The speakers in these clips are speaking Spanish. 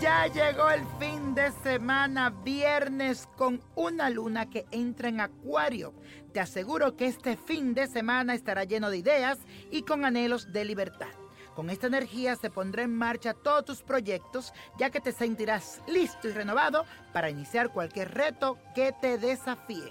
Ya llegó el fin de semana, viernes, con una luna que entra en acuario. Te aseguro que este fin de semana estará lleno de ideas y con anhelos de libertad. Con esta energía se pondrá en marcha todos tus proyectos, ya que te sentirás listo y renovado para iniciar cualquier reto que te desafíe.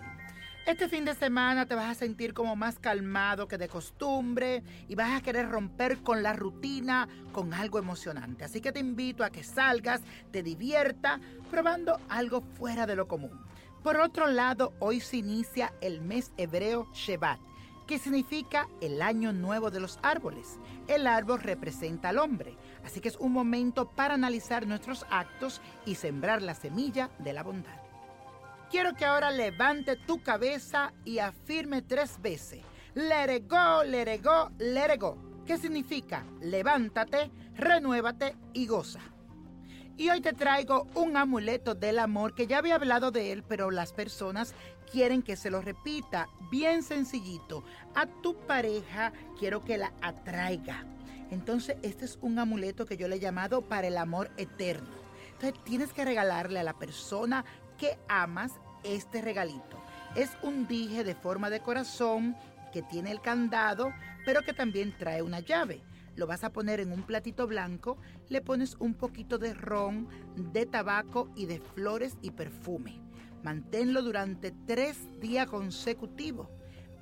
Este fin de semana te vas a sentir como más calmado que de costumbre y vas a querer romper con la rutina con algo emocionante. Así que te invito a que salgas, te divierta, probando algo fuera de lo común. Por otro lado, hoy se inicia el mes hebreo Shevat, que significa el año nuevo de los árboles. El árbol representa al hombre, así que es un momento para analizar nuestros actos y sembrar la semilla de la bondad. Quiero que ahora levante tu cabeza y afirme tres veces. Let it go, let it. ¿Qué significa? Levántate, renuévate y goza. Y hoy te traigo un amuleto del amor que ya había hablado de él, pero las personas quieren que se lo repita. Bien sencillito. A tu pareja quiero que la atraiga. Entonces este es un amuleto que yo le he llamado para el amor eterno. Entonces tienes que regalarle a la persona que amas este regalito. Es un dije de forma de corazón que tiene el candado, pero que también trae una llave. Lo vas a poner en un platito blanco, le pones un poquito de ron, de tabaco y de flores y perfume. Manténlo durante tres días consecutivos.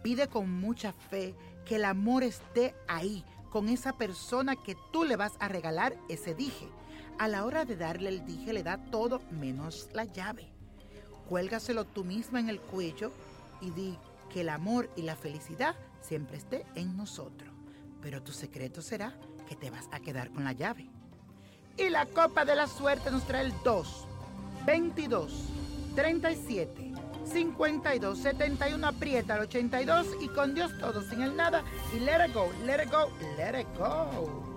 Pide con mucha fe que el amor esté ahí, con esa persona que tú le vas a regalar ese dije. A la hora de darle el dije le da todo menos la llave cuélgaselo tú misma en el cuello y di que el amor y la felicidad siempre esté en nosotros. Pero tu secreto será que te vas a quedar con la llave. Y la copa de la suerte nos trae el 2, 22, 37, 52, 71, aprieta el 82 y con Dios todo, sin el nada y let it go, let it go, let it go.